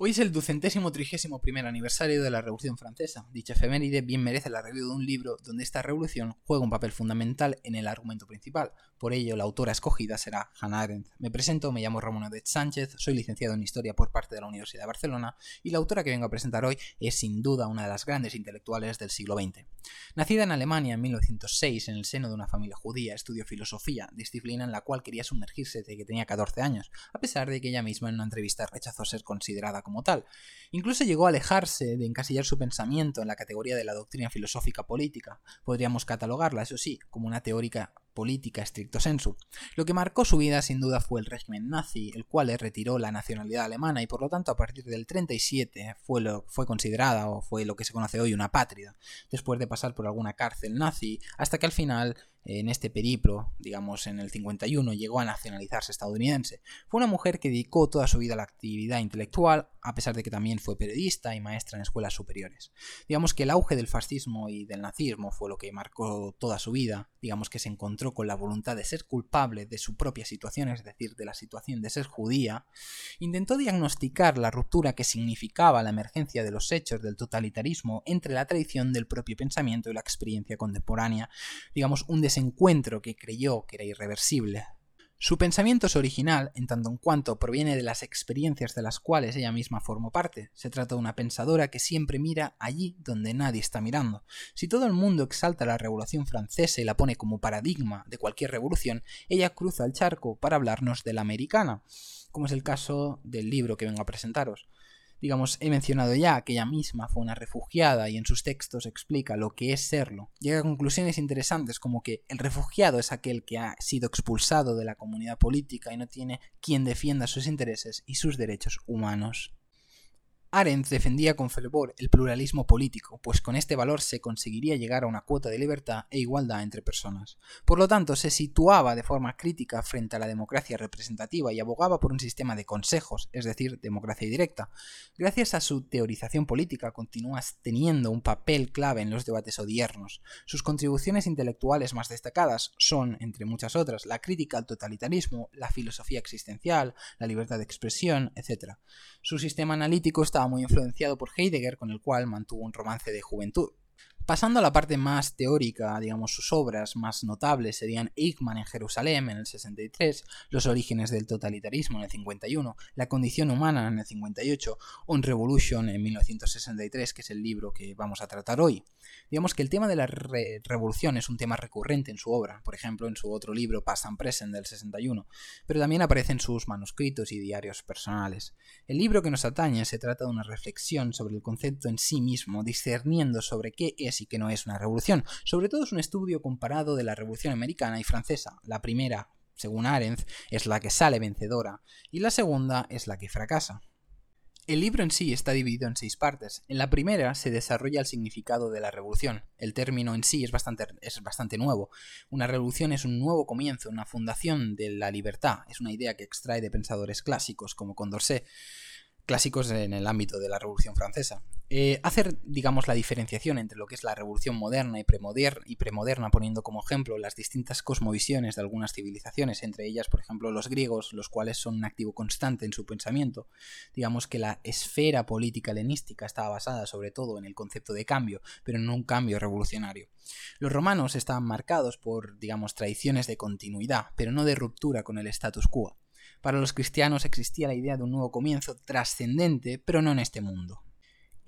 Hoy es el ducentésimo trigésimo primer aniversario de la Revolución Francesa. Dicha efeméride bien merece la review de un libro donde esta revolución juega un papel fundamental en el argumento principal. Por ello, la autora escogida será Hannah Arendt. Me presento, me llamo Ramón Odet Sánchez, soy licenciado en Historia por parte de la Universidad de Barcelona y la autora que vengo a presentar hoy es sin duda una de las grandes intelectuales del siglo XX. Nacida en Alemania en 1906 en el seno de una familia judía, estudió filosofía, disciplina en la cual quería sumergirse desde que tenía 14 años, a pesar de que ella misma en una entrevista rechazó ser considerada como tal. Incluso llegó a alejarse de encasillar su pensamiento en la categoría de la doctrina filosófica política. Podríamos catalogarla, eso sí, como una teórica política estricto sensu. Lo que marcó su vida sin duda fue el régimen nazi, el cual le retiró la nacionalidad alemana y por lo tanto a partir del 37 fue, lo, fue considerada o fue lo que se conoce hoy una pátrida, después de pasar por alguna cárcel nazi, hasta que al final en este periplo, digamos en el 51, llegó a nacionalizarse estadounidense. Fue una mujer que dedicó toda su vida a la actividad intelectual, a pesar de que también fue periodista y maestra en escuelas superiores. Digamos que el auge del fascismo y del nazismo fue lo que marcó toda su vida, digamos que se encontró con la voluntad de ser culpable de su propia situación, es decir, de la situación de ser judía, intentó diagnosticar la ruptura que significaba la emergencia de los hechos del totalitarismo entre la tradición del propio pensamiento y la experiencia contemporánea, digamos un encuentro que creyó que era irreversible. Su pensamiento es original en tanto en cuanto proviene de las experiencias de las cuales ella misma formó parte. Se trata de una pensadora que siempre mira allí donde nadie está mirando. Si todo el mundo exalta la Revolución Francesa y la pone como paradigma de cualquier revolución, ella cruza el charco para hablarnos de la americana, como es el caso del libro que vengo a presentaros digamos, he mencionado ya que ella misma fue una refugiada y en sus textos explica lo que es serlo. Llega a conclusiones interesantes como que el refugiado es aquel que ha sido expulsado de la comunidad política y no tiene quien defienda sus intereses y sus derechos humanos. Arendt defendía con fervor el pluralismo político, pues con este valor se conseguiría llegar a una cuota de libertad e igualdad entre personas. Por lo tanto, se situaba de forma crítica frente a la democracia representativa y abogaba por un sistema de consejos, es decir, democracia directa. Gracias a su teorización política continúa teniendo un papel clave en los debates odiernos. Sus contribuciones intelectuales más destacadas son, entre muchas otras, la crítica al totalitarismo, la filosofía existencial, la libertad de expresión, etc. Su sistema analítico está estaba muy influenciado por Heidegger, con el cual mantuvo un romance de juventud. Pasando a la parte más teórica, digamos, sus obras más notables serían Eichmann en Jerusalén en el 63, Los orígenes del totalitarismo en el 51, La condición humana en el 58, On Revolution en 1963, que es el libro que vamos a tratar hoy. Digamos que el tema de la revolución es un tema recurrente en su obra, por ejemplo, en su otro libro Past and Present del 61, pero también aparece en sus manuscritos y diarios personales. El libro que nos atañe se trata de una reflexión sobre el concepto en sí mismo, discerniendo sobre qué es y que no es una revolución. Sobre todo es un estudio comparado de la revolución americana y francesa. La primera, según Arendt, es la que sale vencedora y la segunda es la que fracasa. El libro en sí está dividido en seis partes. En la primera se desarrolla el significado de la revolución. El término en sí es bastante, es bastante nuevo. Una revolución es un nuevo comienzo, una fundación de la libertad. Es una idea que extrae de pensadores clásicos como Condorcet clásicos en el ámbito de la Revolución Francesa. Eh, hacer, digamos, la diferenciación entre lo que es la Revolución moderna y, y premoderna, poniendo como ejemplo las distintas cosmovisiones de algunas civilizaciones, entre ellas, por ejemplo, los griegos, los cuales son un activo constante en su pensamiento. Digamos que la esfera política helenística estaba basada sobre todo en el concepto de cambio, pero no un cambio revolucionario. Los romanos estaban marcados por, digamos, tradiciones de continuidad, pero no de ruptura con el status quo. Para los cristianos existía la idea de un nuevo comienzo trascendente, pero no en este mundo.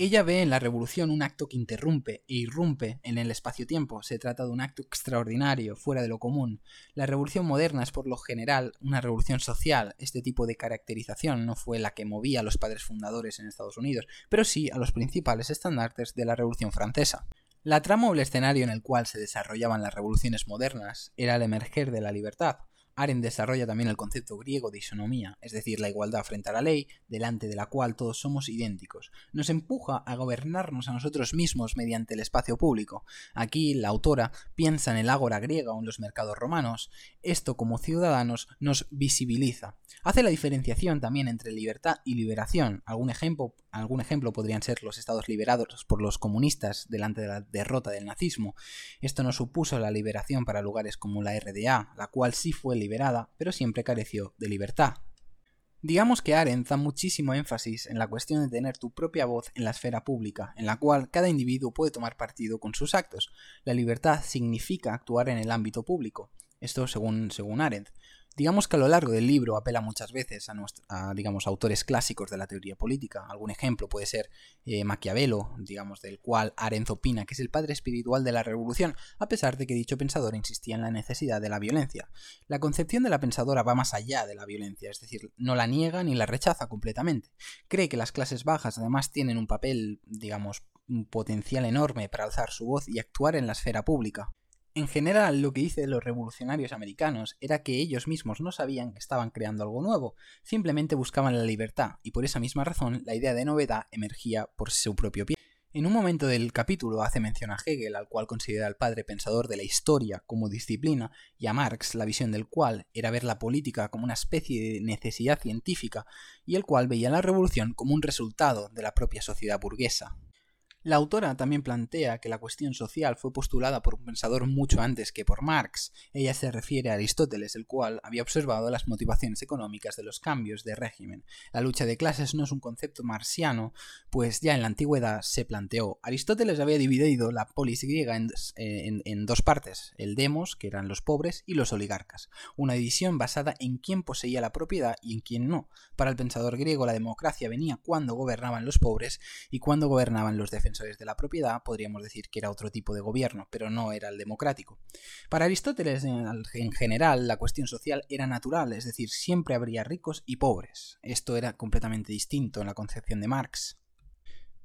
Ella ve en la revolución un acto que interrumpe e irrumpe en el espacio-tiempo. Se trata de un acto extraordinario, fuera de lo común. La revolución moderna es por lo general una revolución social. Este tipo de caracterización no fue la que movía a los padres fundadores en Estados Unidos, pero sí a los principales estandartes de la revolución francesa. La trama o el escenario en el cual se desarrollaban las revoluciones modernas era el emerger de la libertad, Aren desarrolla también el concepto griego de isonomía, es decir, la igualdad frente a la ley, delante de la cual todos somos idénticos. Nos empuja a gobernarnos a nosotros mismos mediante el espacio público. Aquí la autora piensa en el ágora griega o en los mercados romanos. Esto como ciudadanos nos visibiliza. Hace la diferenciación también entre libertad y liberación. Algún ejemplo, algún ejemplo podrían ser los estados liberados por los comunistas delante de la derrota del nazismo. Esto no supuso la liberación para lugares como la RDA, la cual sí fue liberada, pero siempre careció de libertad. Digamos que Arendt da muchísimo énfasis en la cuestión de tener tu propia voz en la esfera pública, en la cual cada individuo puede tomar partido con sus actos. La libertad significa actuar en el ámbito público. Esto según, según Arendt. Digamos que a lo largo del libro apela muchas veces a, digamos, autores clásicos de la teoría política. Algún ejemplo puede ser eh, Maquiavelo, digamos, del cual Arendt opina que es el padre espiritual de la revolución, a pesar de que dicho pensador insistía en la necesidad de la violencia. La concepción de la pensadora va más allá de la violencia, es decir, no la niega ni la rechaza completamente. Cree que las clases bajas además tienen un papel, digamos, un potencial enorme para alzar su voz y actuar en la esfera pública. En general, lo que dicen los revolucionarios americanos era que ellos mismos no sabían que estaban creando algo nuevo, simplemente buscaban la libertad, y por esa misma razón la idea de novedad emergía por su propio pie. En un momento del capítulo hace mención a Hegel, al cual considera el padre pensador de la historia como disciplina, y a Marx, la visión del cual era ver la política como una especie de necesidad científica, y el cual veía la revolución como un resultado de la propia sociedad burguesa. La autora también plantea que la cuestión social fue postulada por un pensador mucho antes que por Marx. Ella se refiere a Aristóteles, el cual había observado las motivaciones económicas de los cambios de régimen. La lucha de clases no es un concepto marciano, pues ya en la antigüedad se planteó. Aristóteles había dividido la polis griega en, en dos partes, el demos, que eran los pobres, y los oligarcas, una división basada en quién poseía la propiedad y en quién no. Para el pensador griego la democracia venía cuando gobernaban los pobres y cuando gobernaban los defensores de la propiedad, podríamos decir que era otro tipo de gobierno, pero no era el democrático. Para Aristóteles, en general, la cuestión social era natural, es decir, siempre habría ricos y pobres. Esto era completamente distinto en la concepción de Marx.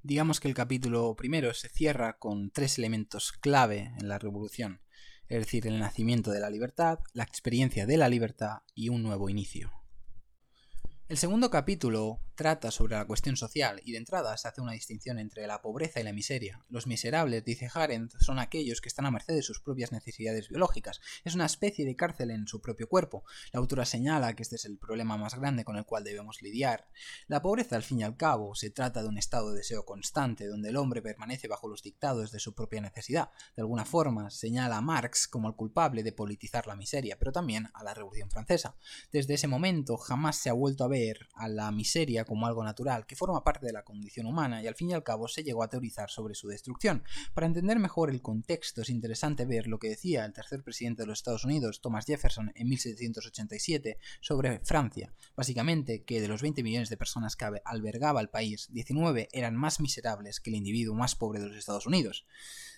Digamos que el capítulo primero se cierra con tres elementos clave en la revolución, es decir, el nacimiento de la libertad, la experiencia de la libertad y un nuevo inicio. El segundo capítulo trata sobre la cuestión social y de entrada se hace una distinción entre la pobreza y la miseria. Los miserables, dice Arendt, son aquellos que están a merced de sus propias necesidades biológicas. Es una especie de cárcel en su propio cuerpo. La autora señala que este es el problema más grande con el cual debemos lidiar. La pobreza, al fin y al cabo, se trata de un estado de deseo constante, donde el hombre permanece bajo los dictados de su propia necesidad. De alguna forma, señala a Marx como el culpable de politizar la miseria, pero también a la Revolución Francesa. Desde ese momento jamás se ha vuelto a ver a la miseria como algo natural, que forma parte de la condición humana, y al fin y al cabo se llegó a teorizar sobre su destrucción. Para entender mejor el contexto es interesante ver lo que decía el tercer presidente de los Estados Unidos, Thomas Jefferson, en 1787 sobre Francia. Básicamente que de los 20 millones de personas que albergaba el país, 19 eran más miserables que el individuo más pobre de los Estados Unidos.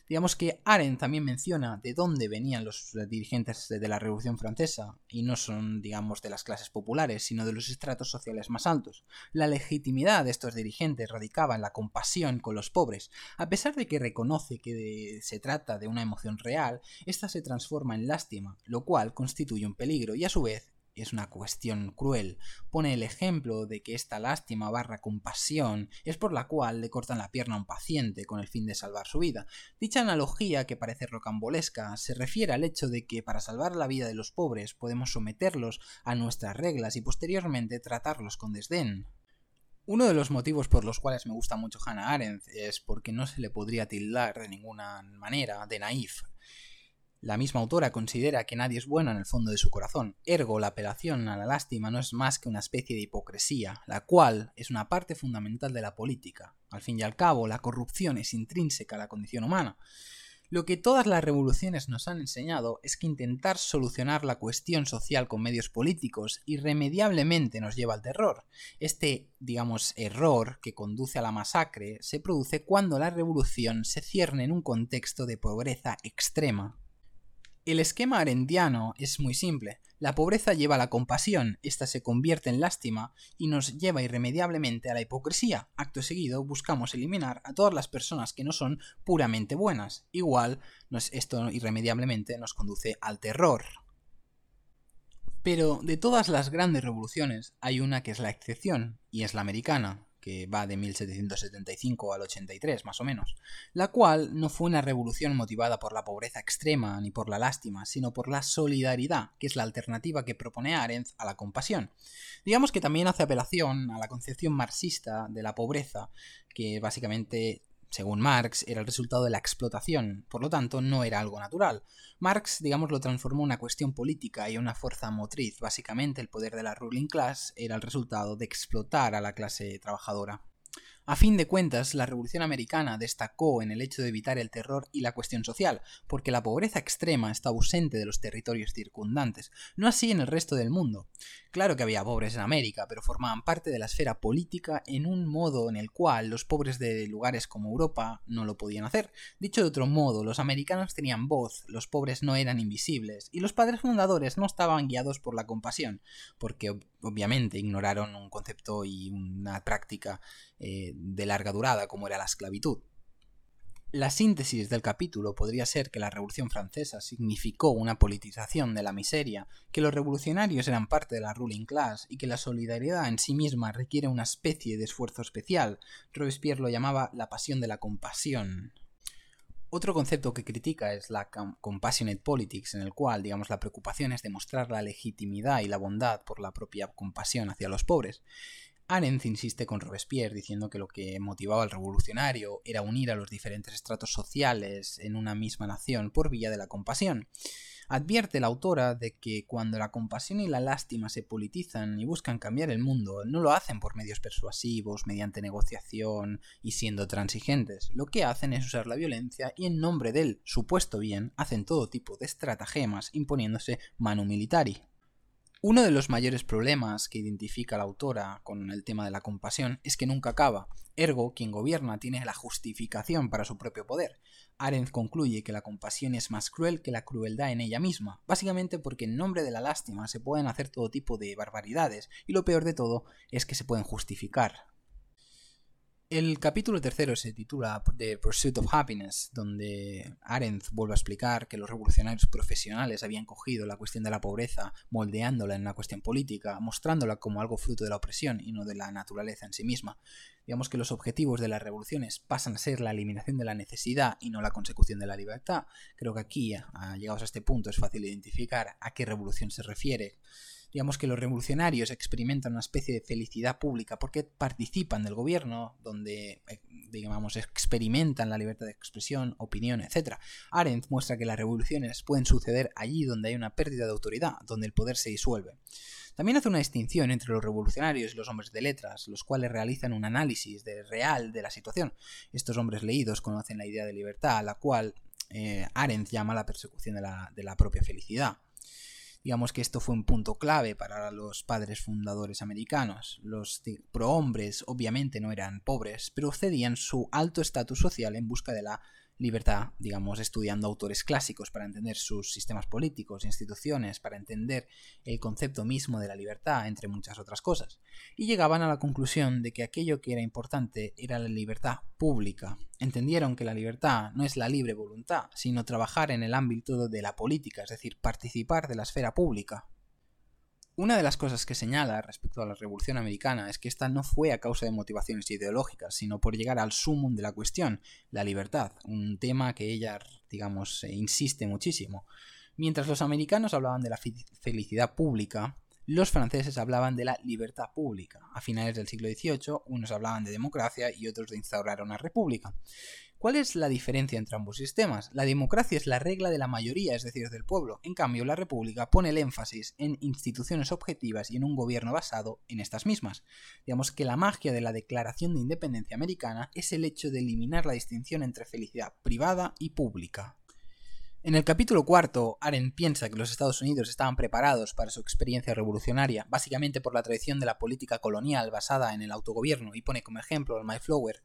Digamos que Arendt también menciona de dónde venían los dirigentes de la Revolución Francesa, y no son, digamos, de las clases populares, sino de los estratos sociales más altos. La legitimidad de estos dirigentes radicaba en la compasión con los pobres. A pesar de que reconoce que se trata de una emoción real, esta se transforma en lástima, lo cual constituye un peligro y a su vez es una cuestión cruel. Pone el ejemplo de que esta lástima barra compasión es por la cual le cortan la pierna a un paciente con el fin de salvar su vida. Dicha analogía, que parece rocambolesca, se refiere al hecho de que para salvar la vida de los pobres podemos someterlos a nuestras reglas y posteriormente tratarlos con desdén. Uno de los motivos por los cuales me gusta mucho Hannah Arendt es porque no se le podría tildar de ninguna manera de naif. La misma autora considera que nadie es bueno en el fondo de su corazón, ergo la apelación a la lástima no es más que una especie de hipocresía, la cual es una parte fundamental de la política. Al fin y al cabo, la corrupción es intrínseca a la condición humana. Lo que todas las revoluciones nos han enseñado es que intentar solucionar la cuestión social con medios políticos irremediablemente nos lleva al terror. Este, digamos, error que conduce a la masacre se produce cuando la revolución se cierne en un contexto de pobreza extrema. El esquema arendiano es muy simple. La pobreza lleva a la compasión, esta se convierte en lástima y nos lleva irremediablemente a la hipocresía. Acto seguido buscamos eliminar a todas las personas que no son puramente buenas. Igual, esto irremediablemente nos conduce al terror. Pero de todas las grandes revoluciones hay una que es la excepción, y es la americana, que va de 1775 al 83 más o menos, la cual no fue una revolución motivada por la pobreza extrema ni por la lástima, sino por la solidaridad, que es la alternativa que propone Arendt a la compasión. Digamos que también hace apelación a la concepción marxista de la pobreza, que básicamente según Marx, era el resultado de la explotación, por lo tanto no era algo natural. Marx, digamos, lo transformó en una cuestión política y una fuerza motriz. Básicamente el poder de la ruling class era el resultado de explotar a la clase trabajadora. A fin de cuentas, la Revolución Americana destacó en el hecho de evitar el terror y la cuestión social, porque la pobreza extrema está ausente de los territorios circundantes, no así en el resto del mundo. Claro que había pobres en América, pero formaban parte de la esfera política en un modo en el cual los pobres de lugares como Europa no lo podían hacer. Dicho de otro modo, los americanos tenían voz, los pobres no eran invisibles, y los padres fundadores no estaban guiados por la compasión, porque obviamente ignoraron un concepto y una práctica eh, de larga durada como era la esclavitud. La síntesis del capítulo podría ser que la Revolución Francesa significó una politización de la miseria, que los revolucionarios eran parte de la ruling class y que la solidaridad en sí misma requiere una especie de esfuerzo especial. Robespierre lo llamaba la pasión de la compasión. Otro concepto que critica es la compassionate politics, en el cual, digamos, la preocupación es demostrar la legitimidad y la bondad por la propia compasión hacia los pobres. Arendt insiste con Robespierre diciendo que lo que motivaba al revolucionario era unir a los diferentes estratos sociales en una misma nación por vía de la compasión. Advierte la autora de que cuando la compasión y la lástima se politizan y buscan cambiar el mundo, no lo hacen por medios persuasivos, mediante negociación y siendo transigentes. Lo que hacen es usar la violencia y en nombre del supuesto bien hacen todo tipo de estratagemas imponiéndose manu militari. Uno de los mayores problemas que identifica la autora con el tema de la compasión es que nunca acaba. Ergo, quien gobierna tiene la justificación para su propio poder. Arendt concluye que la compasión es más cruel que la crueldad en ella misma, básicamente porque en nombre de la lástima se pueden hacer todo tipo de barbaridades, y lo peor de todo es que se pueden justificar. El capítulo tercero se titula The Pursuit of Happiness, donde Arendt vuelve a explicar que los revolucionarios profesionales habían cogido la cuestión de la pobreza, moldeándola en una cuestión política, mostrándola como algo fruto de la opresión y no de la naturaleza en sí misma. Digamos que los objetivos de las revoluciones pasan a ser la eliminación de la necesidad y no la consecución de la libertad. Creo que aquí, llegados a este punto, es fácil identificar a qué revolución se refiere digamos que los revolucionarios experimentan una especie de felicidad pública porque participan del gobierno, donde eh, digamos experimentan la libertad de expresión, opinión, etc. Arendt muestra que las revoluciones pueden suceder allí donde hay una pérdida de autoridad, donde el poder se disuelve. También hace una distinción entre los revolucionarios y los hombres de letras, los cuales realizan un análisis de real de la situación. Estos hombres leídos conocen la idea de libertad, a la cual eh, Arendt llama la persecución de la propia felicidad. Digamos que esto fue un punto clave para los padres fundadores americanos. Los prohombres obviamente no eran pobres, pero cedían su alto estatus social en busca de la libertad, digamos, estudiando autores clásicos para entender sus sistemas políticos, instituciones, para entender el concepto mismo de la libertad, entre muchas otras cosas. Y llegaban a la conclusión de que aquello que era importante era la libertad pública. Entendieron que la libertad no es la libre voluntad, sino trabajar en el ámbito de la política, es decir, participar de la esfera pública. Una de las cosas que señala respecto a la Revolución Americana es que esta no fue a causa de motivaciones ideológicas, sino por llegar al sumum de la cuestión, la libertad, un tema que ella, digamos, insiste muchísimo. Mientras los americanos hablaban de la felicidad pública, los franceses hablaban de la libertad pública. A finales del siglo XVIII, unos hablaban de democracia y otros de instaurar una república. ¿Cuál es la diferencia entre ambos sistemas? La democracia es la regla de la mayoría, es decir, del pueblo. En cambio, la república pone el énfasis en instituciones objetivas y en un gobierno basado en estas mismas. Digamos que la magia de la Declaración de Independencia Americana es el hecho de eliminar la distinción entre felicidad privada y pública. En el capítulo cuarto, Aren piensa que los Estados Unidos estaban preparados para su experiencia revolucionaria, básicamente por la tradición de la política colonial basada en el autogobierno, y pone como ejemplo al Mayflower.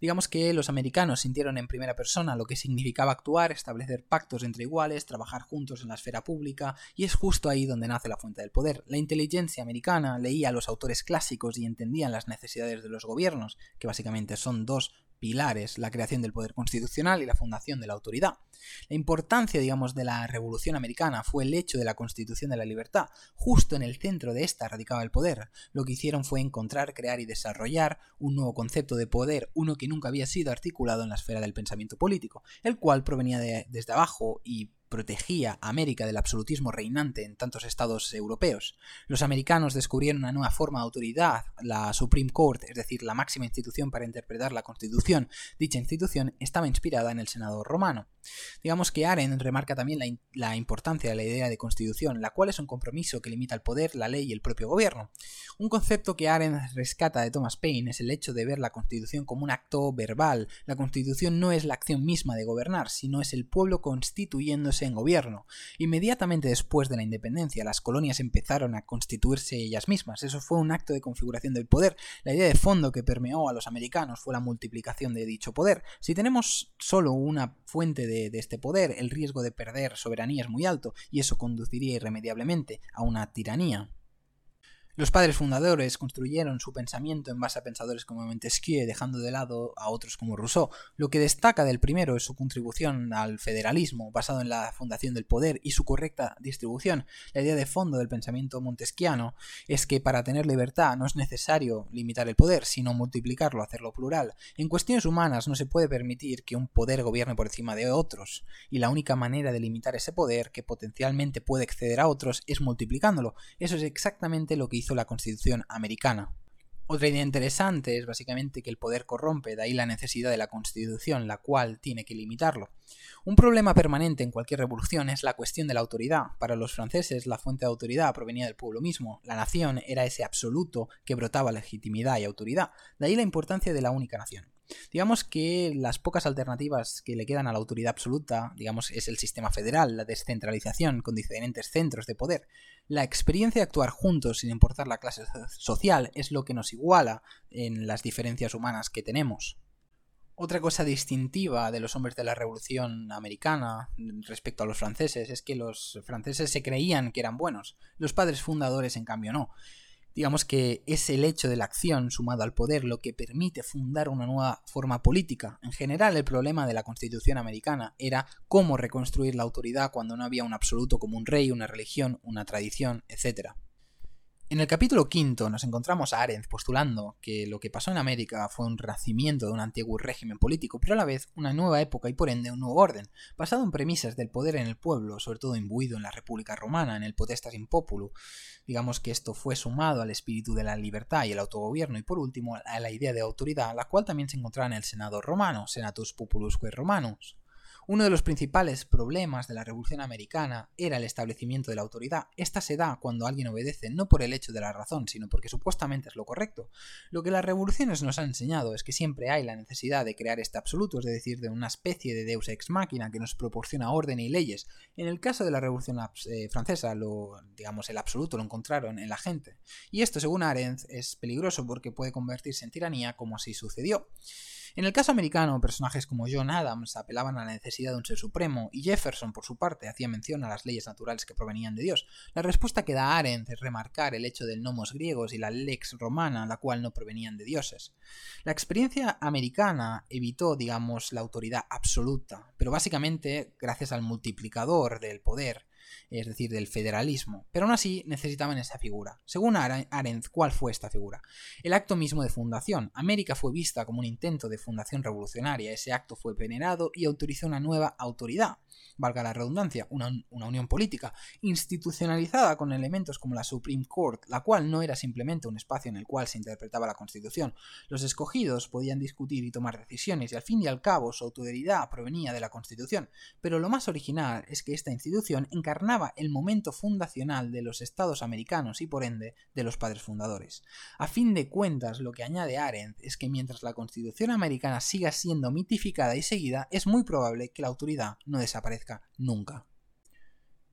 Digamos que los americanos sintieron en primera persona lo que significaba actuar, establecer pactos entre iguales, trabajar juntos en la esfera pública, y es justo ahí donde nace la fuente del poder. La inteligencia americana leía a los autores clásicos y entendían las necesidades de los gobiernos, que básicamente son dos pilares, la creación del poder constitucional y la fundación de la autoridad. La importancia, digamos, de la Revolución Americana fue el hecho de la Constitución de la Libertad. Justo en el centro de esta radicaba el poder. Lo que hicieron fue encontrar, crear y desarrollar un nuevo concepto de poder, uno que nunca había sido articulado en la esfera del pensamiento político, el cual provenía de, desde abajo y protegía a América del absolutismo reinante en tantos estados europeos. Los americanos descubrieron una nueva forma de autoridad, la Supreme Court, es decir, la máxima institución para interpretar la Constitución. Dicha institución estaba inspirada en el Senado romano. Digamos que Arendt remarca también la, importancia de la idea de constitución, la cual es un compromiso que limita el poder, la ley y el propio gobierno. Un concepto que Arendt rescata de Thomas Paine es el hecho de ver la constitución como un acto verbal. La constitución no es la acción misma de gobernar, sino es el pueblo constituyéndose en gobierno. Inmediatamente después de la independencia, las colonias empezaron a constituirse ellas mismas. Eso fue un acto de configuración del poder. La idea de fondo que permeó a los americanos fue la multiplicación de dicho poder. Si tenemos solo una fuente de, de este poder, el riesgo de perder soberanía es muy alto y eso conduciría irremediablemente a una tiranía. Los padres fundadores construyeron su pensamiento en base a pensadores como Montesquieu, dejando de lado a otros como Rousseau. Lo que destaca del primero es su contribución al federalismo, basado en la fundación del poder y su correcta distribución. La idea de fondo del pensamiento montesquiano es que para tener libertad no es necesario limitar el poder, sino multiplicarlo, hacerlo plural. En cuestiones humanas no se puede permitir que un poder gobierne por encima de otros, y la única manera de limitar ese poder, que potencialmente puede exceder a otros, es multiplicándolo. Eso es exactamente lo que hizo la Constitución americana. Otra idea interesante es básicamente que el poder corrompe, de ahí la necesidad de la Constitución, la cual tiene que limitarlo. Un problema permanente en cualquier revolución es la cuestión de la autoridad. Para los franceses, la fuente de autoridad provenía del pueblo mismo. La nación era ese absoluto que brotaba legitimidad y autoridad. De ahí la importancia de la única nación. Digamos que las pocas alternativas que le quedan a la autoridad absoluta, digamos, es el sistema federal, la descentralización con diferentes centros de poder. La experiencia de actuar juntos sin importar la clase social es lo que nos iguala en las diferencias humanas que tenemos. Otra cosa distintiva de los hombres de la Revolución Americana respecto a los franceses es que los franceses se creían que eran buenos, los padres fundadores en cambio no digamos que es el hecho de la acción sumado al poder lo que permite fundar una nueva forma política. En general, el problema de la Constitución americana era cómo reconstruir la autoridad cuando no había un absoluto como un rey, una religión, una tradición, etc. En el capítulo quinto nos encontramos a Arendt postulando que lo que pasó en América fue un renacimiento de un antiguo régimen político, pero a la vez una nueva época y por ende un nuevo orden, basado en premisas del poder en el pueblo, sobre todo imbuido en la República Romana, en el potestas in populu. Digamos que esto fue sumado al espíritu de la libertad y el autogobierno y por último a la idea de autoridad, la cual también se encontraba en el Senado romano, Senatus Populusque Romanus. Uno de los principales problemas de la Revolución Americana era el establecimiento de la autoridad. Esta se da cuando alguien obedece no por el hecho de la razón, sino porque supuestamente es lo correcto. Lo que las revoluciones nos han enseñado es que siempre hay la necesidad de crear este absoluto, es decir, de una especie de deus ex machina que nos proporciona orden y leyes. En el caso de la Revolución eh, Francesa, lo, digamos, el absoluto lo encontraron en la gente. Y esto, según Arendt, es peligroso porque puede convertirse en tiranía como así sucedió. En el caso americano, personajes como John Adams apelaban a la necesidad de un ser supremo y Jefferson, por su parte, hacía mención a las leyes naturales que provenían de Dios. La respuesta que da Arendt es remarcar el hecho del nomos griegos y la lex romana, la cual no provenían de dioses. La experiencia americana evitó, digamos, la autoridad absoluta, pero básicamente gracias al multiplicador del poder es decir, del federalismo, pero aún así necesitaban esa figura. Según Arendt, ¿cuál fue esta figura? El acto mismo de fundación. América fue vista como un intento de fundación revolucionaria, ese acto fue venerado y autorizó una nueva autoridad, valga la redundancia, una, una, unión política, institucionalizada con elementos como la Supreme Court, la cual no era simplemente un espacio en el cual se interpretaba la Constitución. Los escogidos podían discutir y tomar decisiones y al fin y al cabo su autoridad provenía de la Constitución. Pero lo más original es que esta institución encarnaba el momento fundacional de los estados americanos y por ende de los padres fundadores. A fin de cuentas, lo que añade Arendt es que mientras la Constitución americana siga siendo mitificada y seguida, es muy probable que la autoridad no desaparezca nunca.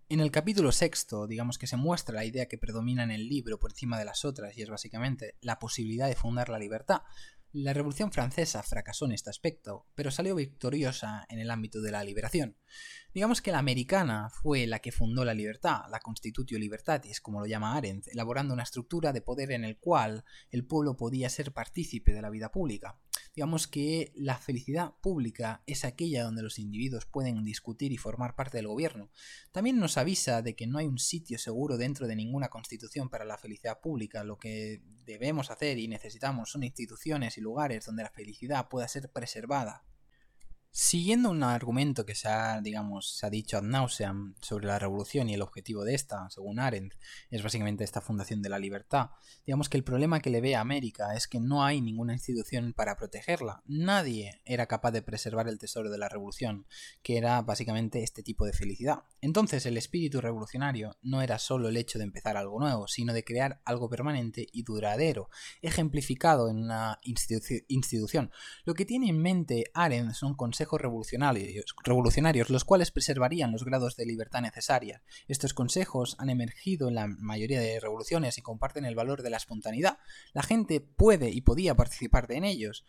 En el capítulo sexto, digamos que se muestra la idea que predomina en el libro por encima de las otras, y es básicamente la posibilidad de fundar la libertad. La Revolución Francesa fracasó en este aspecto, pero salió victoriosa en el ámbito de la liberación. Digamos que la americana fue la que fundó la libertad, la Constitutio Libertatis, como lo llama Arendt, elaborando una estructura de poder en el cual el pueblo podía ser partícipe de la vida pública digamos que la felicidad pública es aquella donde los individuos pueden discutir y formar parte del gobierno. También nos avisa de que no hay un sitio seguro dentro de ninguna constitución para la felicidad pública. Lo que debemos hacer y necesitamos son instituciones y lugares donde la felicidad pueda ser preservada. Siguiendo un argumento que se ha, digamos, se ha dicho ad nauseam sobre la revolución y el objetivo de esta, según Arendt, es básicamente esta fundación de la libertad, digamos que el problema que le ve a América es que no hay ninguna institución para protegerla. Nadie era capaz de preservar el tesoro de la revolución, que era básicamente este tipo de felicidad. Entonces el espíritu revolucionario no era solo el hecho de empezar algo nuevo, sino de crear algo permanente y duradero, ejemplificado en una institución. Lo que tiene en mente Arendt son consejos revolucionarios, revolucionarios, los cuales preservarían los grados de libertad necesarias. Estos consejos han emergido en la mayoría de revoluciones y comparten el valor de la espontaneidad. La gente puede y podía participar en ellos.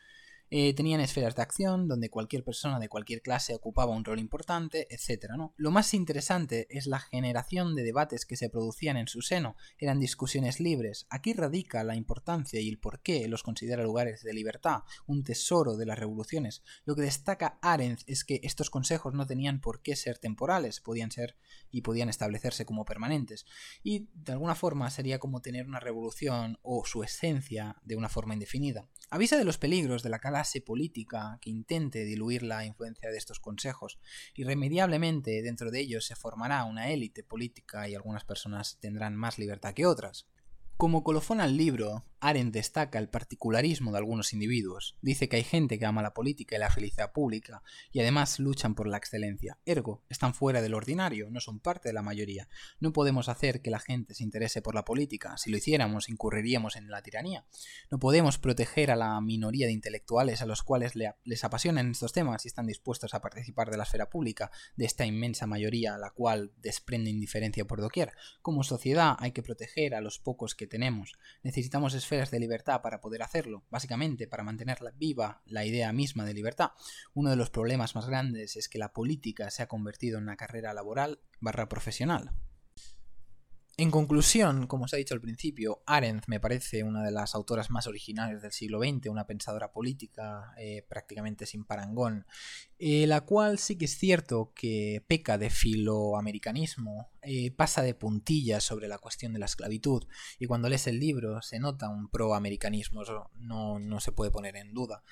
Eh, tenían esferas de acción donde cualquier persona de cualquier clase ocupaba un rol importante, etc. Lo más interesante es la generación de debates que se producían en su seno. Eran discusiones libres. Aquí radica la importancia y el por qué los considera lugares de libertad, un tesoro de las revoluciones. Lo que destaca Arendt es que estos consejos no tenían por qué ser temporales, podían ser y podían establecerse como permanentes. Y de alguna forma sería como tener una revolución o su esencia de una forma indefinida. Avisa de los peligros de la clase política que intente diluir la influencia de estos consejos. Irremediablemente dentro de ellos se formará una élite política y algunas personas tendrán más libertad que otras. Como colofón al libro, Arendt destaca el particularismo de algunos individuos. Dice que hay gente que ama la política y la felicidad pública, y además luchan por la excelencia. Ergo, están fuera del ordinario, no son parte de la mayoría. No podemos hacer que la gente se interese por la política. Si lo hiciéramos, incurriríamos en la tiranía. No podemos proteger a la minoría de intelectuales a los cuales les apasionan estos temas y están dispuestos a participar de la esfera pública, de esta inmensa mayoría a la cual desprende indiferencia por doquier. Como sociedad hay que proteger a los pocos que tenemos. Necesitamos esferas de libertad para poder hacerlo, básicamente para mantener viva la idea misma de libertad. Uno de los problemas más grandes es que la política se ha convertido en una carrera laboral barra profesional. En conclusión, como os he dicho al principio, Arendt me parece una de las autoras más originales del siglo XX, una pensadora política eh, prácticamente sin parangón, eh, la cual sí que es cierto que peca de filoamericanismo, eh, pasa de puntillas sobre la cuestión de la esclavitud, y cuando lees el libro se nota un proamericanismo, eso no, no se puede poner en duda.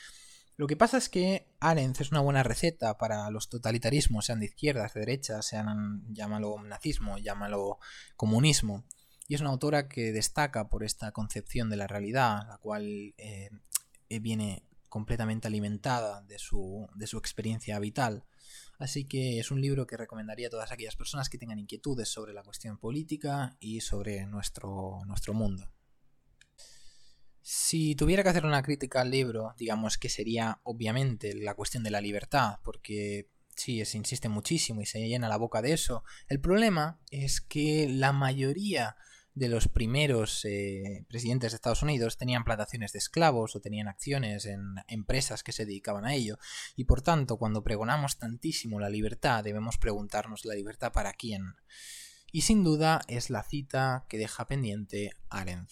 Lo que pasa es que Arendt es una buena receta para los totalitarismos, sean de izquierdas, de derechas, sean, llámalo nazismo, llámalo comunismo. Y es una autora que destaca por esta concepción de la realidad, la cual eh, viene completamente alimentada de su, de su experiencia vital. Así que es un libro que recomendaría a todas aquellas personas que tengan inquietudes sobre la cuestión política y sobre nuestro, nuestro mundo. Si tuviera que hacer una crítica al libro, digamos que sería obviamente la cuestión de la libertad, porque sí, se insiste muchísimo y se llena la boca de eso. El problema es que la mayoría de los primeros eh, presidentes de Estados Unidos tenían plantaciones de esclavos o tenían acciones en empresas que se dedicaban a ello. Y por tanto, cuando pregonamos tantísimo la libertad, debemos preguntarnos la libertad para quién. Y sin duda es la cita que deja pendiente Arendt.